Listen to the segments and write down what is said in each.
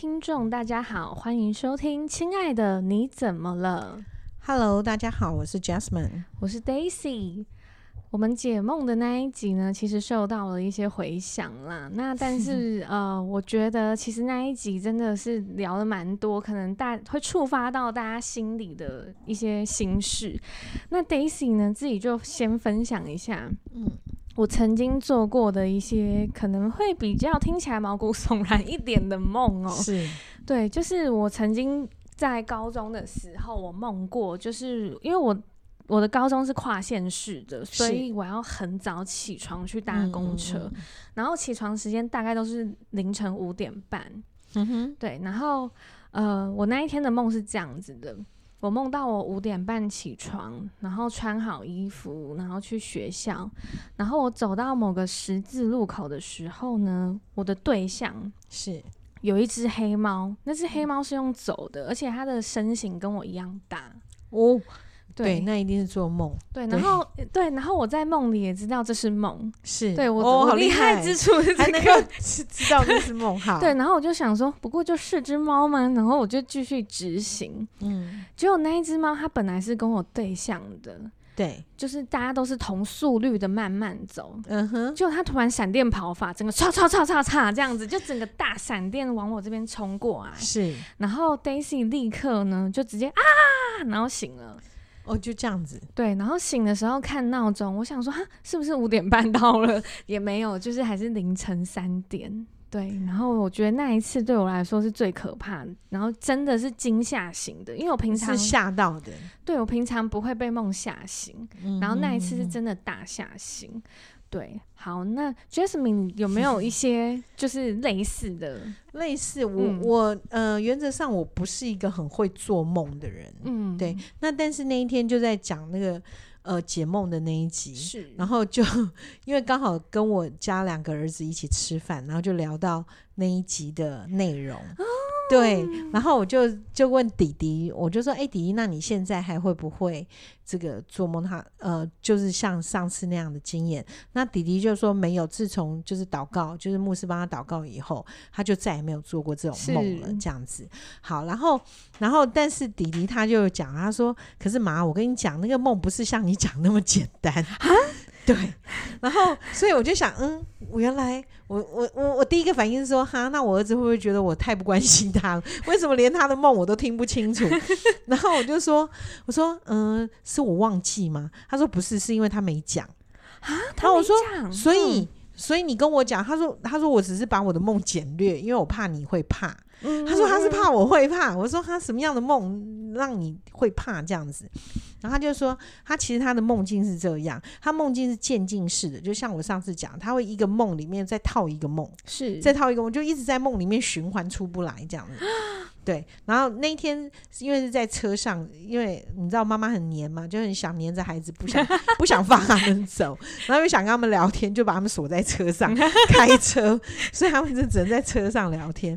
位听众，大家好，欢迎收听《亲爱的你怎么了》。Hello，大家好，我是 Jasmine，我是 Daisy。我们解梦的那一集呢，其实受到了一些回响啦。那但是 呃，我觉得其实那一集真的是聊了蛮多，可能大会触发到大家心里的一些心事。那 Daisy 呢，自己就先分享一下，嗯，我曾经做过的一些可能会比较听起来毛骨悚然一点的梦哦。是，对，就是我曾经在高中的时候，我梦过，就是因为我。我的高中是跨县市的，所以我要很早起床去搭公车，然后起床时间大概都是凌晨五点半。嗯哼，对，然后呃，我那一天的梦是这样子的：我梦到我五点半起床，然后穿好衣服，然后去学校，然后我走到某个十字路口的时候呢，我的对象是有一只黑猫，那只黑猫是用走的，而且它的身形跟我一样大哦。对，那一定是做梦。对，然后对，然后我在梦里也知道这是梦。是，对我，哦、我厉害之处是能够知道这是梦。哈，对，然后我就想说，不过就是只猫嘛，然后我就继续执行。嗯，结果那一只猫它本来是跟我对象的，对，就是大家都是同速率的慢慢走。嗯哼，结果它突然闪电跑法，整个唰唰唰唰唰这样子，就整个大闪电往我这边冲过来。是，然后 Daisy 立刻呢就直接啊，然后醒了。哦，就这样子。对，然后醒的时候看闹钟，我想说，哈，是不是五点半到了？也没有，就是还是凌晨三点。对，然后我觉得那一次对我来说是最可怕的，然后真的是惊吓型的，因为我平常是吓到的。对，我平常不会被梦吓醒，嗯，然后那一次是真的大吓醒。对，好，那 Jasmine 有没有一些就是类似的？类似我、嗯、我呃，原则上我不是一个很会做梦的人，嗯，对。那但是那一天就在讲那个呃解梦的那一集，是，然后就因为刚好跟我家两个儿子一起吃饭，然后就聊到那一集的内容。哦对，然后我就就问弟弟，我就说：“哎，弟弟，那你现在还会不会这个做梦？他呃，就是像上次那样的经验？”那弟弟就说：“没有，自从就是祷告，就是牧师帮他祷告以后，他就再也没有做过这种梦了。”这样子。好，然后然后，但是弟弟他就讲，他说：“可是妈，我跟你讲，那个梦不是像你讲那么简单啊。” 对，然后所以我就想，嗯，我原来我我我我第一个反应是说，哈，那我儿子会不会觉得我太不关心他了？为什么连他的梦我都听不清楚？然后我就说，我说，嗯，是我忘记吗？他说不是，是因为他没讲啊。然后我说，所以所以你跟我讲，他说他说我只是把我的梦简略，因为我怕你会怕。他说他是怕我会怕。我说他什么样的梦让你会怕这样子？然后他就说，他其实他的梦境是这样，他梦境是渐进式的，就像我上次讲，他会一个梦里面再套一个梦，是再套一个梦，就一直在梦里面循环出不来这样子。对，然后那一天因为是在车上，因为你知道妈妈很黏嘛，就很想黏着孩子，不想 不想放他们走，然后又想跟他们聊天，就把他们锁在车上 开车，所以他们就只能在车上聊天。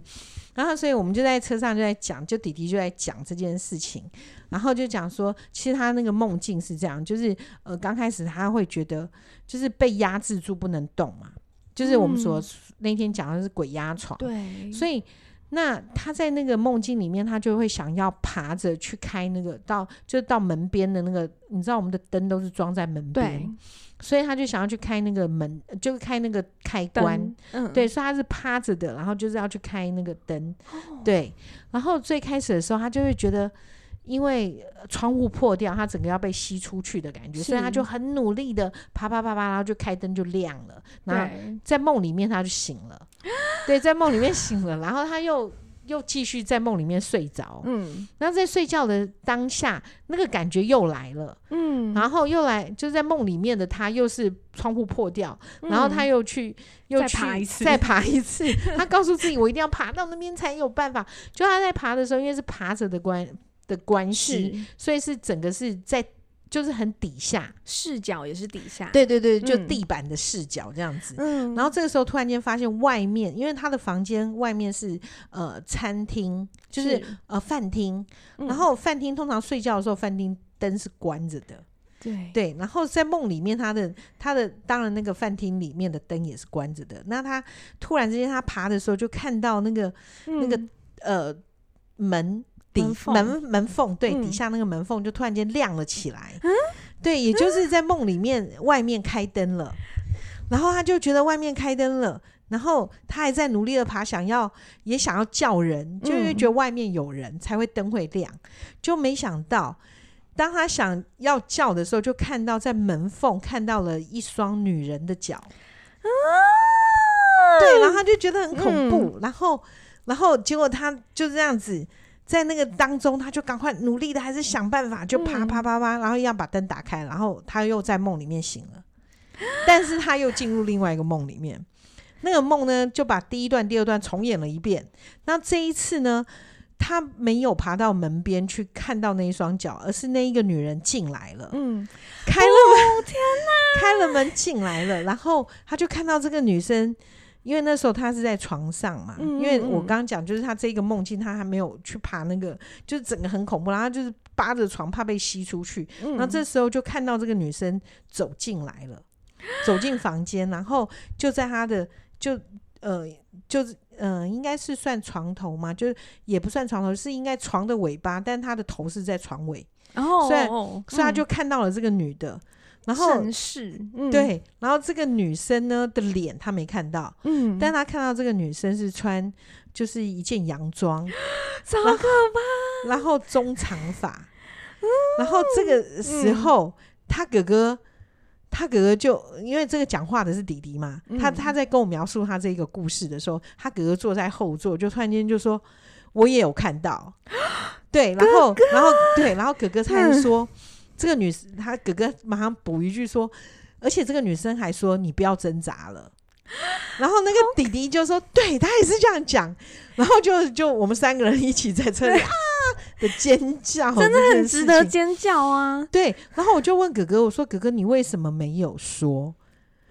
然后，所以我们就在车上就在讲，就弟弟就在讲这件事情，然后就讲说，其实他那个梦境是这样，就是呃，刚开始他会觉得就是被压制住不能动嘛，就是我们说、嗯、那天讲的是鬼压床，对，所以那他在那个梦境里面，他就会想要爬着去开那个到就到门边的那个，你知道我们的灯都是装在门边。所以他就想要去开那个门，就开那个开关，嗯，对，所以他是趴着的，然后就是要去开那个灯，哦，对。然后最开始的时候，他就会觉得，因为窗户破掉，他整个要被吸出去的感觉，所以他就很努力的啪啪啪啪，然后就开灯就亮了。然后在梦里面他就醒了，对，在梦里面醒了，然后他又。又继续在梦里面睡着，嗯，然后在睡觉的当下，那个感觉又来了，嗯，然后又来，就在梦里面的他又是窗户破掉，嗯，然后他又去，又去，爬一次，再爬一次，他告诉自己，我一定要爬到那边才有办法。就他在爬的时候，因为是爬着的关的关系，所以是整个是在。就是很底下视角也是底下，对对对，就地板的视角这样子。嗯，然后这个时候突然间发现外面，因为他的房间外面是呃餐厅，就是，是呃饭厅，嗯。然后饭厅通常睡觉的时候，饭厅灯是关着的。对对，然后在梦里面，他的他的当然那个饭厅里面的灯也是关着的。那他突然之间他爬的时候，就看到那个、嗯、那个呃门底门门门缝对、嗯、底下那个门缝就突然间亮了起来，嗯、对，也就是在梦里面外面开灯了，然后他就觉得外面开灯了，然后他还在努力的爬，想要也想要叫人，就因为觉得外面有人才会灯会亮，就没想到。当他想要叫的时候，就看到在门缝看到了一双女人的脚，啊，对，然后他就觉得很恐怖，嗯、然后，然后结果他就这样子在那个当中，他就赶快努力的，还是想办法，就啪啪啪啪，然后一样把灯打开，然后他又在梦里面醒了，但是他又进入另外一个梦里面，那个梦呢就把第一段、第二段重演了一遍，那这一次呢？他没有爬到门边去看到那一双脚，而是那一个女人进来了。嗯，开了门，哦、天哪，开了门进来了。然后他就看到这个女生，因为那时候他是在床上嘛。嗯、因为我刚刚讲，就是他这个梦境，他还没有去爬那个，就是整个很恐怖。然后就是扒着床，怕被吸出去。嗯、然后这时候就看到这个女生走进来了，走进房间，然后就在他的就呃就是。嗯、呃，应该是算床头嘛，就是也不算床头，是应该床的尾巴，但他的头是在床尾，然后所以、嗯、所以他就看到了这个女的，然后是、嗯、对，然后这个女生呢的脸他没看到，嗯，但他看到这个女生是穿就是一件洋装，超可怕，然后中长发，嗯、然后这个时候、嗯、他哥哥。他哥哥就因为这个讲话的是弟弟嘛，嗯、他他在跟我描述他这个故事的时候，他哥哥坐在后座，就突然间就说：“我也有看到。”对，然后然后对，然后哥哥他就说：“嗯、这个女生，他哥哥马上补一句说，而且这个女生还说你不要挣扎了。” 然后那个弟弟就说：“对，他也是这样讲。”然后就就我们三个人一起在这里啊。的尖叫真的很值得尖叫啊！对，然后我就问哥哥，我说：“哥哥，你为什么没有说？”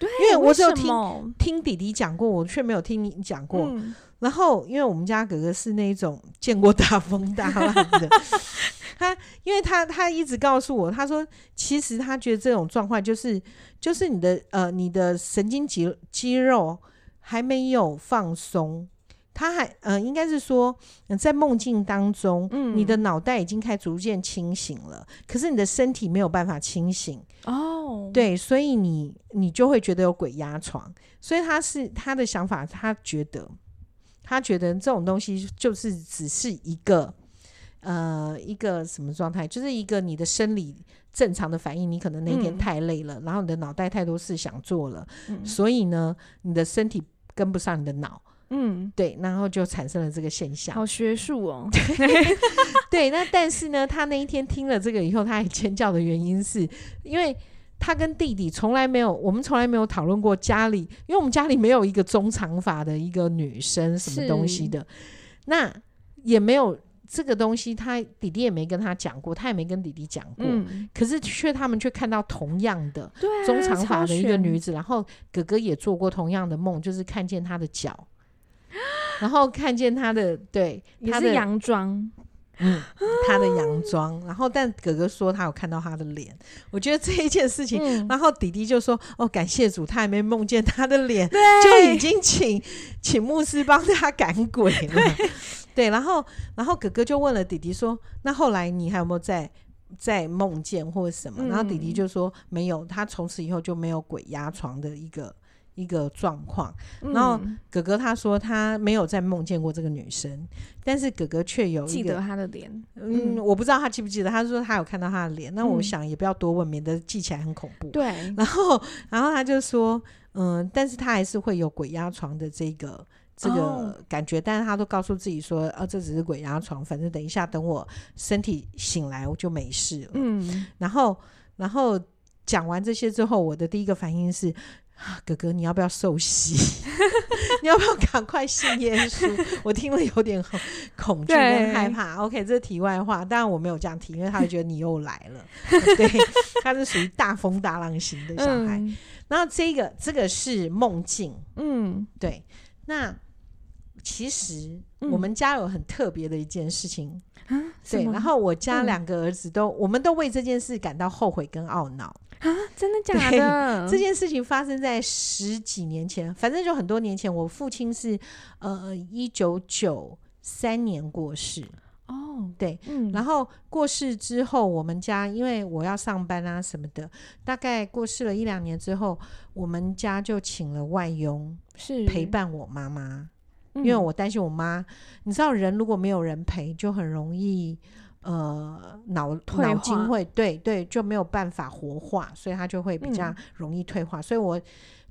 对，因为我只有听听弟弟讲过，我却没有听你讲过。嗯、然后，因为我们家哥哥是那种见过大风大浪的，他因为他他一直告诉我，他说其实他觉得这种状况就是就是你的呃你的神经肌肌肉还没有放松。他还嗯、呃，应该是说，在梦境当中，嗯，你的脑袋已经开始逐渐清醒了，可是你的身体没有办法清醒哦。对，所以你你就会觉得有鬼压床。所以他是他的想法，他觉得他觉得这种东西就是只是一个呃一个什么状态，就是一个你的生理正常的反应。你可能那天太累了，嗯、然后你的脑袋太多事想做了，嗯、所以呢，你的身体跟不上你的脑。嗯，对，然后就产生了这个现象，好学术哦。对，那但是呢，他那一天听了这个以后，他还尖叫的原因是，因为他跟弟弟从来没有，我们从来没有讨论过家里，因为我们家里没有一个中长发的一个女生什么东西的，那也没有这个东西，他弟弟也没跟他讲过，他也没跟弟弟讲过，嗯、可是却他们却看到同样的中长发的一个女子，然后哥哥也做过同样的梦，就是看见她的脚。然后看见他的，对，他的洋装，嗯，他的洋装。然后，但哥哥说他有看到他的脸。我觉得这一件事情，嗯、然后弟弟就说：“哦，感谢主，他还没梦见他的脸，对就已经请请牧师帮他赶鬼了。对”对，然后，然后哥哥就问了弟弟说：“那后来你还有没有在在梦见或者什么？”然后弟弟就说：“没有，他从此以后就没有鬼压床的一个。”一个状况，然后哥哥他说他没有再梦见过这个女生，但是哥哥却有记得她的脸。嗯，我不知道他记不记得，他说他有看到她的脸。那我想也不要多问，免得记起来很恐怖。对，然后然后他就说，嗯，但是他还是会有鬼压床的这个这个感觉，但是他都告诉自己说，啊，这只是鬼压床，反正等一下等我身体醒来我就没事了。嗯，然后然后讲完这些之后，我的第一个反应是。哥哥，你要不要受洗？你要不要赶快信耶稣？我听了有点恐惧跟害怕。OK，这是题外话，当然我没有这样提，因为他会觉得你又来了。对，他是属于大风大浪型的小孩。嗯、然后这个这个是梦境，嗯，对。那其实我们家有很特别的一件事情，嗯、对。然后我家两个儿子都，嗯、我们都为这件事感到后悔跟懊恼。啊，真的假的？这件事情发生在十几年前，反正就很多年前。我父亲是呃，一九九三年过世。哦，对，嗯，然后过世之后，我们家因为我要上班啊什么的，大概过世了一两年之后，我们家就请了外佣，是陪伴我妈妈，因为我担心我妈，你知道人如果没有人陪，就很容易呃脑脑筋会对对就没有办法活化，所以他就会比较容易退化，所以我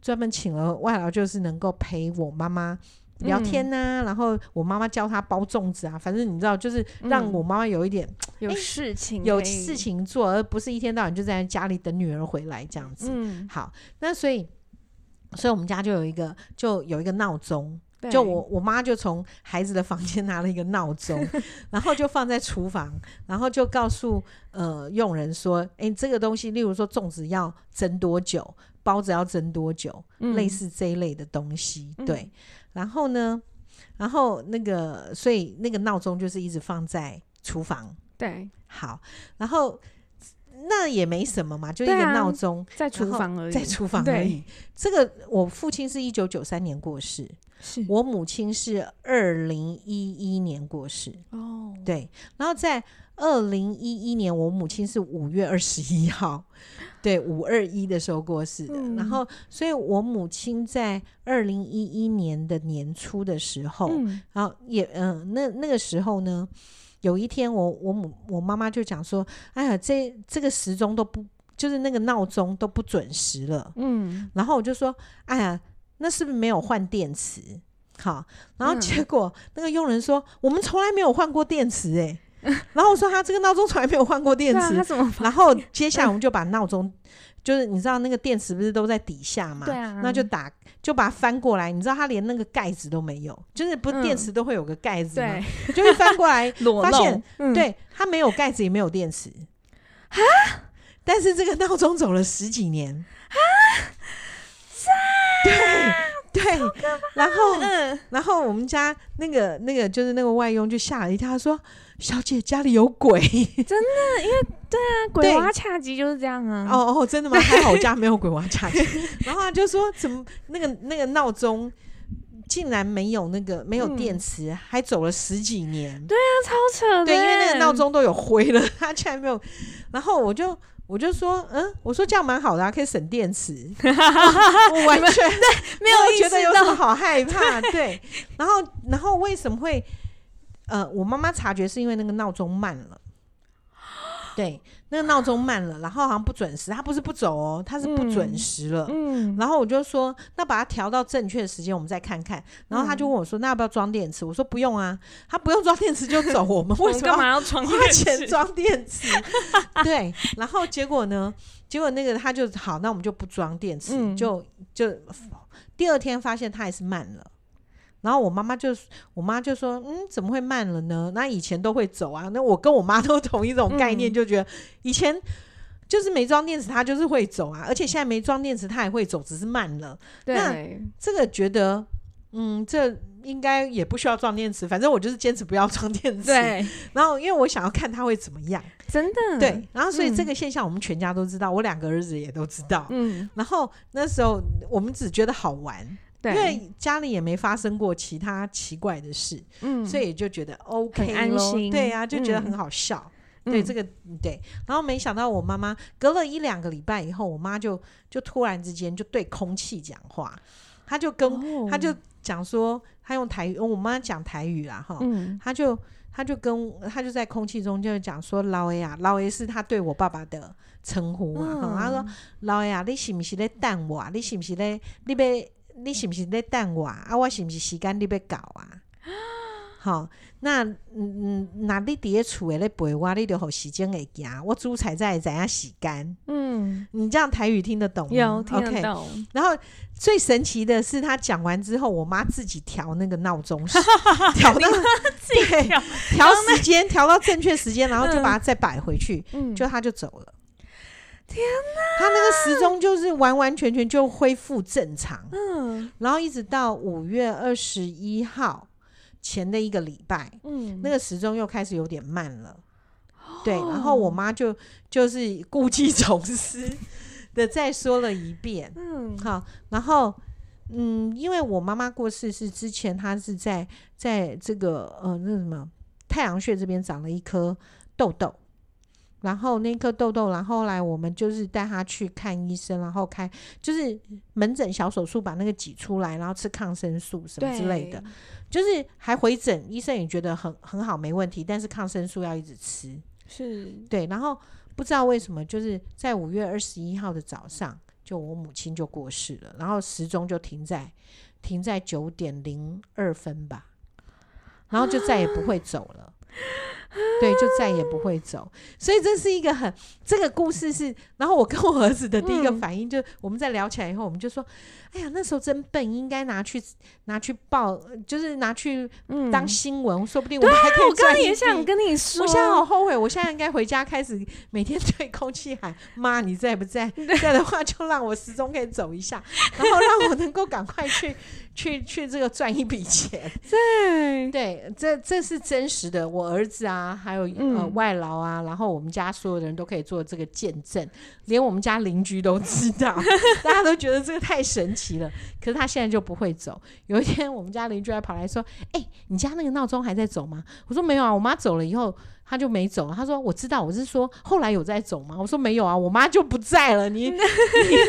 专门请了外劳，就是能够陪我妈妈。聊天呐、啊，嗯、然后我妈妈教她包粽子啊，反正你知道，就是让我妈妈有一点、嗯、有事情有事情做，而不是一天到晚就在家里等女儿回来这样子。嗯，好，那所以，所以我们家就有一个就有一个闹钟，对就我我妈就从孩子的房间拿了一个闹钟，然后就放在厨房，然后就告诉呃佣人说，哎，这个东西，例如说粽子要蒸多久，包子要蒸多久，嗯、类似这一类的东西，对。嗯然后呢，然后那个，所以那个闹钟就是一直放在厨房。对，好，然后那也没什么嘛，就一个闹钟、啊、在厨房而已，在厨房而已。这个我父亲是一九九三年过世，是我母亲是二零一一年过世。哦，对，然后在二零一一年，我母亲是五月二十一号。对，五二一的时候过世的，嗯、然后，所以我母亲在二零一一年的年初的时候，嗯、然后也，嗯、呃，那那个时候呢，有一天我我母我妈妈就讲说，哎呀，这这个时钟都不，就是那个闹钟都不准时了，嗯，然后我就说，哎呀，那是不是没有换电池？好，然后结果、嗯、那个佣人说，我们从来没有换过电池、欸，哎。然后我说他这个闹钟从来没有换过电池，啊、然后接下来我们就把闹钟，就是你知道那个电池不是都在底下嘛？对啊，那就打就把它翻过来，你知道它连那个盖子都没有，就是不是电池都会有个盖子吗？嗯、对，就会翻过来 发现，嗯、对，它没有盖子也没有电池。啊，但是这个闹钟走了十几年。啊，对。对，然后，嗯，然后我们家那个那个就是那个外佣就吓了一跳，他说：“小姐家里有鬼。”真的，因为对啊，鬼娃恰吉就是这样啊。哦哦，真的吗？还好我家没有鬼娃恰吉。然后他就说：“怎么那个那个闹钟竟然没有那个没有电池，还走了十几年？”对啊，超扯的。对，因为那个闹钟都有灰了，他竟然没有。然后我就。我就说，嗯，我说这样蛮好的啊，可以省电池。我完全对，没有觉得有什么好害怕。对，然后，然后为什么会？呃，我妈妈察觉是因为那个闹钟慢了。对，那个闹钟慢了，然后好像不准时。他不是不走哦，他是不准时了。嗯，然后我就说，那把它调到正确的时间，我们再看看。然后他就问我说，那要不要装电池？我说不用啊，他不用装电池就走。我们 为什么要装花钱装电池？对，然后结果呢？结果那个他就好，那我们就不装电池，嗯、就就第二天发现他还是慢了。然后我妈妈就，我妈就说，嗯，怎么会慢了呢？那以前都会走啊。那我跟我妈 都同一种概念，就觉得以前就是没装电池，它就是会走啊。而且现在没装电池，它也会走，只是慢了。对，那这个觉得，嗯，这应该也不需要装电池。反正我就是坚持不要装电池。对。然后因为我想要看它会怎么样，真的。对。然后所以这个现象我们全家都知道，我两个儿子也都知道。嗯。然后那时候我们只觉得好玩。对，因为家里也没发生过其他奇怪的事，嗯，所以也就觉得 OK 咯，安心，对呀、啊，就觉得很好笑。嗯、对这个，对。然后没想到我妈妈隔了一两个礼拜以后，我妈就就突然之间就对空气讲话，她就跟她、哦、就讲说，她用台语，我妈讲台语啦，哈，嗯，她就她就跟她就在空气中就讲说，老 A 啊，老 A 是她对我爸爸的称呼啊，嗯、她说老 A 啊，你是不是在等我？你是不是在你被？你是不是在等我啊？我是不是时间你要到啊？好，那嗯嗯，那你伫咧厝诶咧陪我，你就好时间会行。我煮菜才会知影时间。嗯，你这样台语听得懂吗？有听得懂。Okay. 然后最神奇的是，他讲完之后，我妈自己调那个闹钟，调到 自己调调时间，调到正确时间，然后就把它再摆回去，嗯，就他就走了。天哪！他那个时钟就是完完全全就恢复正常，嗯，然后一直到五月二十一号前的一个礼拜，嗯，那个时钟又开始有点慢了，哦、对，然后我妈就就是故技重施的再说了一遍，嗯，好，然后嗯，因为我妈妈过世是之前，她是在在这个呃那什么太阳穴这边长了一颗痘痘。然后那颗痘痘，然后后来我们就是带他去看医生，然后开就是门诊小手术把那个挤出来，然后吃抗生素什么之类的，就是还回诊，医生也觉得很很好，没问题，但是抗生素要一直吃，是对。然后不知道为什么，就是在五月二十一号的早上，就我母亲就过世了，然后时钟就停在停在九点零二分吧，然后就再也不会走了。对，就再也不会走，所以这是一个很这个故事是。然后我跟我儿子的第一个反应，就我们在聊起来以后，我们就说：“哎呀，那时候真笨，应该拿去拿去报，就是拿去当新闻，说不定我们还可以赚。”我刚刚也想跟你说，我现在好后悔，我现在应该回家开始每天对空气喊：“妈，你在不在？在的话，就让我时钟可以走一下，然后让我能够赶快去。”去去这个赚一笔钱，对对，这这是真实的。我儿子啊，还有、嗯、呃外劳啊，然后我们家所有的人都可以做这个见证，连我们家邻居都知道，大家都觉得这个太神奇了。可是他现在就不会走。有一天，我们家邻居还跑来说：“哎、欸，你家那个闹钟还在走吗？”我说：“没有啊，我妈走了以后。”他就没走，他说我知道，我是说后来有在走吗？我说没有啊，我妈就不在了。你 你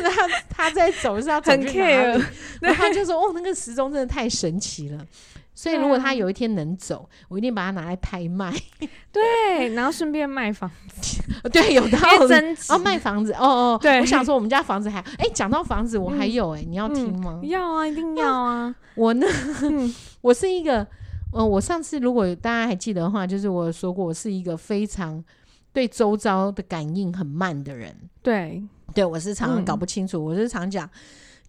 他他在走是要走去哪里？然后他就说哦，那个时钟真的太神奇了。所以如果他有一天能走，我一定把它拿来拍卖。对，然后顺便卖房子。对，有道理。哦，卖房子。哦哦，对。我想说我们家房子还哎，讲到房子我还有哎，你要听吗？要啊，一定要啊。我呢，我是一个。呃，我上次如果大家还记得的话，就是我说过，我是一个非常对周遭的感应很慢的人。对，对我是常常搞不清楚，嗯、我是常讲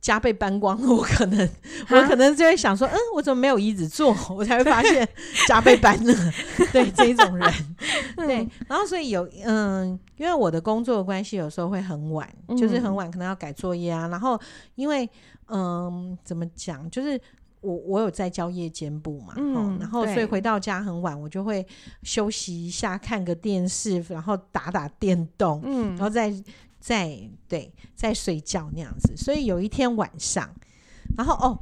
家被搬光了，我可能我可能就会想说，嗯，我怎么没有椅子坐？我才会发现 家被搬了。对，这一种人，对，然后所以有嗯，因为我的工作的关系，有时候会很晚，就是很晚，可能要改作业啊。然后因为嗯，怎么讲，就是。我我有在教夜间部嘛，嗯，然后所以回到家很晚，我就会休息一下，看个电视，然后打打电动，嗯，然后再再对在睡觉那样子。所以有一天晚上，然后哦，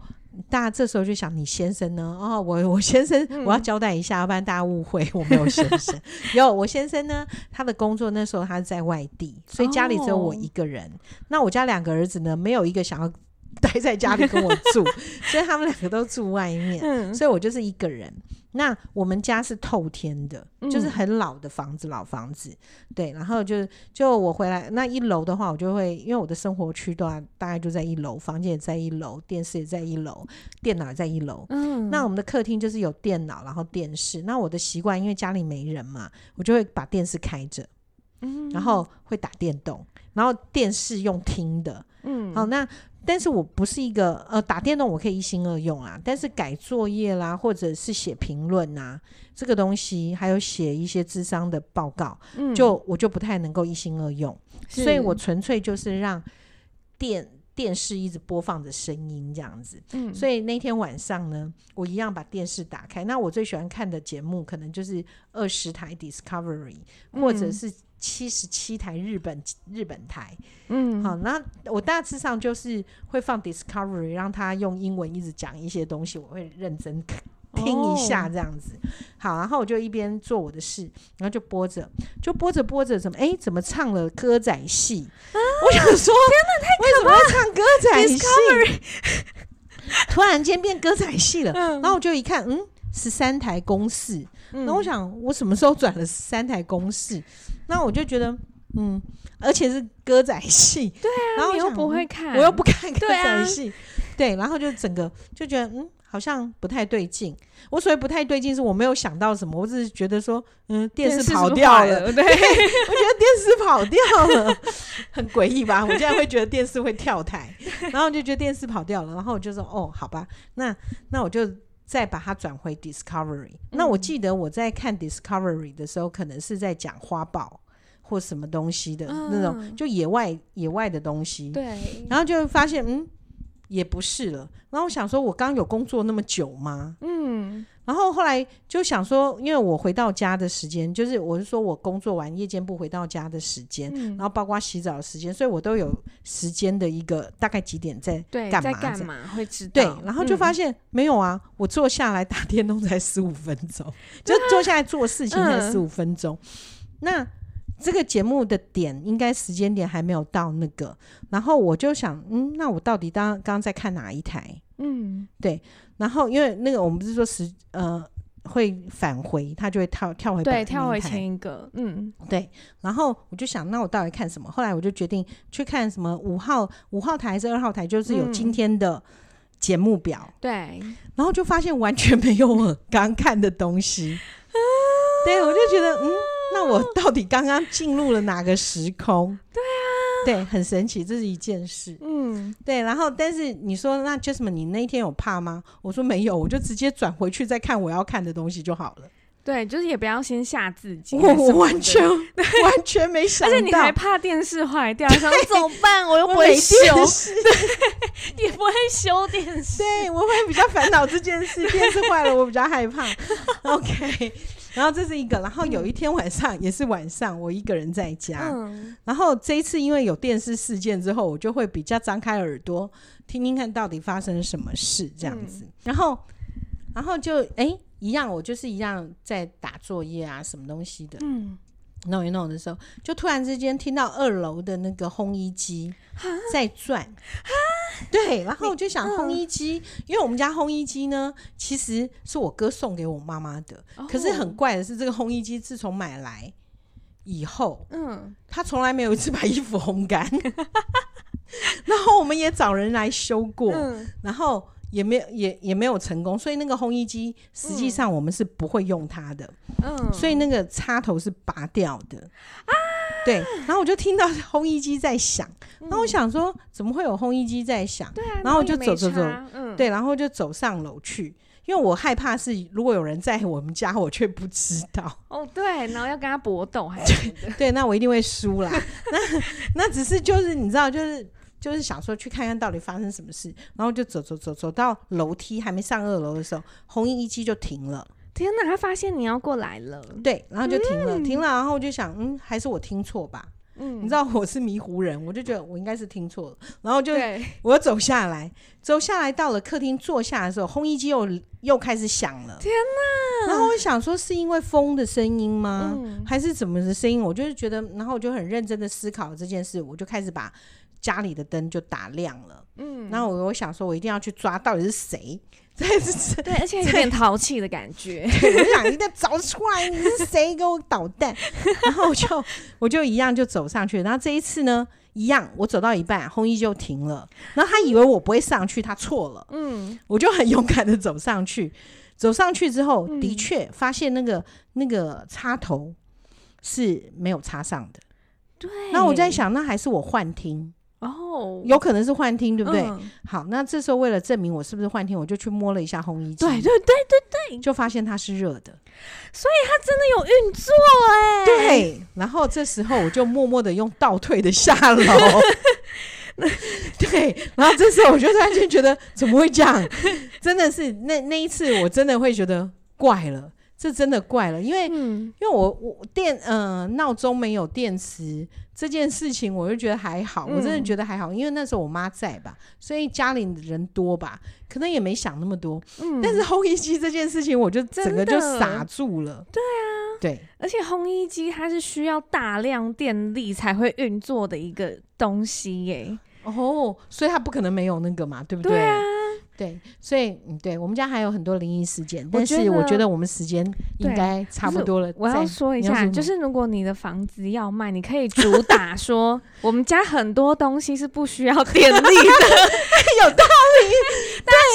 大家这时候就想，你先生呢？哦，我 我先生，我要交代一下，要不然大家误会我没有先生。有我先生呢，他的工作那时候他是在外地，所以家里只有我一个人。哦，那我家两个儿子呢，没有一个想要。待在家里跟我住，所以他们两个都住外面，嗯，所以我就是一个人。那我们家是透天的，嗯，就是很老的房子，老房子。对，然后就就我回来那一楼的话，我就会因为我的生活区段大概就在一楼，房间也在一楼，电视也在一楼，电脑也在一楼。嗯，那我们的客厅就是有电脑，然后电视。那我的习惯，因为家里没人嘛，我就会把电视开着，嗯，然后会打电动，然后电视用听的，嗯，好那。但是我不是一个呃打电动，我可以一心二用啊。但是改作业啦，或者是写评论呐，这个东西还有写一些智商的报告，嗯、就我就不太能够一心二用。所以我纯粹就是让电电视一直播放着声音这样子。嗯、所以那天晚上呢，我一样把电视打开。那我最喜欢看的节目可能就是二十台 Discovery，或者是。七十七台日本日本台，嗯，好，那我大致上就是会放 Discovery，让他用英文一直讲一些东西，我会认真听一下这样子。哦、好，然后我就一边做我的事，然后就播着，就播着播着，怎么哎，怎么唱了歌仔戏？啊、我想说，天哪，太可怕了！为什么唱歌仔戏？突然间变歌仔戏了，嗯、然后我就一看，嗯，十三台公视，那、嗯、我想我什么时候转了三台公式？那我就觉得，嗯，而且是歌仔戏，对啊，然后我又不会看，我又不看歌仔戏，对，啊、对，然后就整个就觉得，嗯，好像不太对劲。我所谓不太对劲，是我没有想到什么，我只是觉得说，嗯，电视跑掉了，了对，对，我觉得电视跑掉了，很诡异吧？我现在会觉得电视会跳台，然后就觉得电视跑掉了，然后我就说，哦，好吧，那那我就。再把它转回 Discovery，嗯。那我记得我在看 Discovery 的时候，可能是在讲花豹或什么东西的那种，嗯、就野外野外的东西。对。然后就发现，嗯，也不是了。然后我想说，我刚有工作那么久吗？嗯。然后后来就想说，因为我回到家的时间，就是我是说我工作完夜间不回到家的时间，嗯、然后包括洗澡的时间，所以我都有时间的一个大概几点在干嘛？在干嘛会知道？对，然后就发现、嗯、没有啊，我坐下来打电动才十五分钟，就坐下来做事情才十五分钟。嗯、那这个节目的点应该时间点还没有到那个，然后我就想，嗯，那我到底当刚刚在看哪一台？嗯，对。然后，因为那个我们不是说时呃会返回，他就会跳跳回对跳回前一个，嗯，对。然后我就想，那我到底看什么？后来我就决定去看什么五号五号台还是二号台，就是有今天的节目表。对。然后就发现完全没有我刚看的东西。对，我就觉得，嗯，那我到底刚刚进入了哪个时空？对啊。对，很神奇，这是一件事。嗯，对。然后，但是你说，那 Jasmine，你那一天有怕吗？我说没有，我就直接转回去再看我要看的东西就好了。对，就是也不要先吓自己。我我完全 完全没想到，而且你还怕电视坏掉，想怎么办？我又不会修，对，也不会修电视。对，我会比较烦恼这件事。电视坏了，我比较害怕。OK。然后这是一个，然后有一天晚上、嗯、也是晚上，我一个人在家。嗯、然后这一次因为有电视事件之后，我就会比较张开耳朵听听看到底发生什么事这样子。嗯、然后，然后就哎一样，我就是一样在打作业啊，什么东西的。嗯。弄一弄的时候，就突然之间听到二楼的那个烘衣机在转，对，然后我就想烘衣机，嗯、因为我们家烘衣机呢，其实是我哥送给我妈妈的。哦、可是很怪的是，这个烘衣机自从买来以后，嗯，他从来没有一次把衣服烘干，然后我们也找人来修过，嗯、然后。也没有也也没有成功，所以那个烘衣机实际上我们是不会用它的，嗯，所以那个插头是拔掉的啊，对，然后我就听到烘衣机在响，那、嗯、我想说怎么会有烘衣机在响？对啊，然后我就走走走，嗯、对，然后就走上楼去，因为我害怕是如果有人在我们家，我却不知道。哦，对，然后要跟他搏斗还是对，对，那我一定会输啦。那 那只是就是你知道就是。就是想说去看看到底发生什么事，然后就走走走走到楼梯还没上二楼的时候，红衣机就停了。天哪，他发现你要过来了。对，然后就停了，嗯、停了，然后我就想，嗯，还是我听错吧。嗯，你知道我是迷糊人，我就觉得我应该是听错了。然后就我走下来，走下来到了客厅坐下的时候，烘衣机又又开始响了。天哪！然后我想说是因为风的声音吗？嗯、还是怎么的声音？我就是觉得，然后我就很认真的思考这件事，我就开始把。家里的灯就打亮了，嗯，然后我我想说，我一定要去抓到底是谁，对，对，而且有点淘气的感觉，对，我想一定要找出来你是谁给我捣蛋，然后我就我就一样就走上去，然后这一次呢，一样我走到一半，红衣就停了，然后他以为我不会上去，他错了，嗯，我就很勇敢的走上去，走上去之后，的确发现那个那个插头是没有插上的，对，那我在想，那还是我幻听。哦，oh, 有可能是幻听，对不对？嗯、好，那这时候为了证明我是不是幻听，我就去摸了一下烘衣机，对对对对对，就发现它是热的，所以它真的有运作哎。对，然后这时候我就默默的用倒退的下楼，对，然后这时候我就突然间觉得怎么会这样？真的是那那一次我真的会觉得怪了。这真的怪了，因为、嗯、因为我我电呃闹钟没有电池这件事情，我就觉得还好，嗯、我真的觉得还好，因为那时候我妈在吧，所以家里人多吧，可能也没想那么多。嗯、但是烘衣机这件事情，我就整个就傻住了。对啊，对，而且烘衣机它是需要大量电力才会运作的一个东西耶。哦，所以它不可能没有那个嘛，对不对？对啊。对，所以嗯，对我们家还有很多灵异事件，但是我觉得我们时间应该差不多了。我要说一下，就是如果你的房子要卖，你可以主打 说我们家很多东西是不需要电力的，有道理，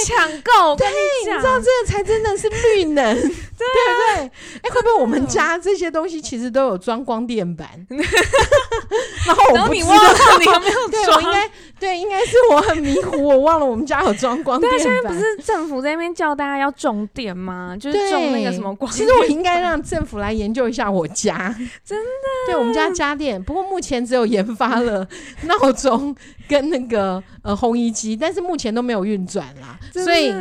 抢购。对，你知道这个才真的是绿能，对不对？哎，会不会我们家这些东西其实都有装光电板？然后我不知道，你有没有装？应该对，应该是我很迷糊，我忘了我们家有装光 电。对，现在不是政府在那边叫大家要种电吗？就是种那个什么光电。其实我应该让政府来研究一下我家，真的。对，我们家家电，不过目前只有研发了闹钟跟那个呃烘衣机，但是目前都没有运转啦。所以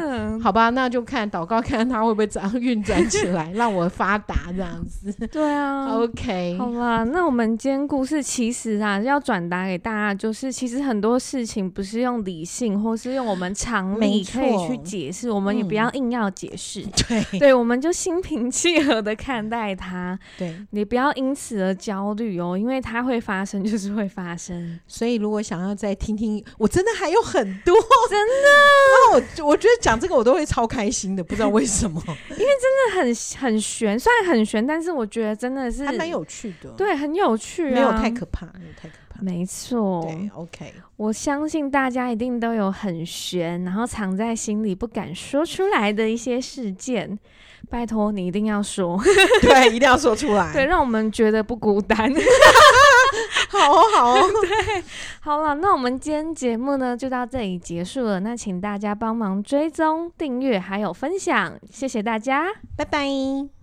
好吧，那就看祷告，看看它会不会这样运转起来，让我发达这样子。对啊，OK，好吧，那我们今天故事其实啊要转达给大家，就是其实很多事情不是用理性或是用我们常理可以去解释，我们也不要硬要解释。对，对，我们就心平气和的看待它。对，你不要因此而焦虑哦，因为它会发生，就是会发生。所以如果想要再听听，我真的还有很多，真的。我我觉得讲这个我都会超开心的，不知道为什么，因为真的很很悬，虽然很悬，但是我觉得真的是还蛮有趣的。对，很有趣啊，没有太可怕，没有太可怕。没错，对，OK。我相信大家一定都有很悬，然后藏在心里不敢说出来的一些事件。拜托你一定要说，对，一定要说出来，对，让我们觉得不孤单。好哦，好哦，对，好了，那我们今天节目呢就到这里结束了。那请大家帮忙追踪、订阅还有分享，谢谢大家，拜拜。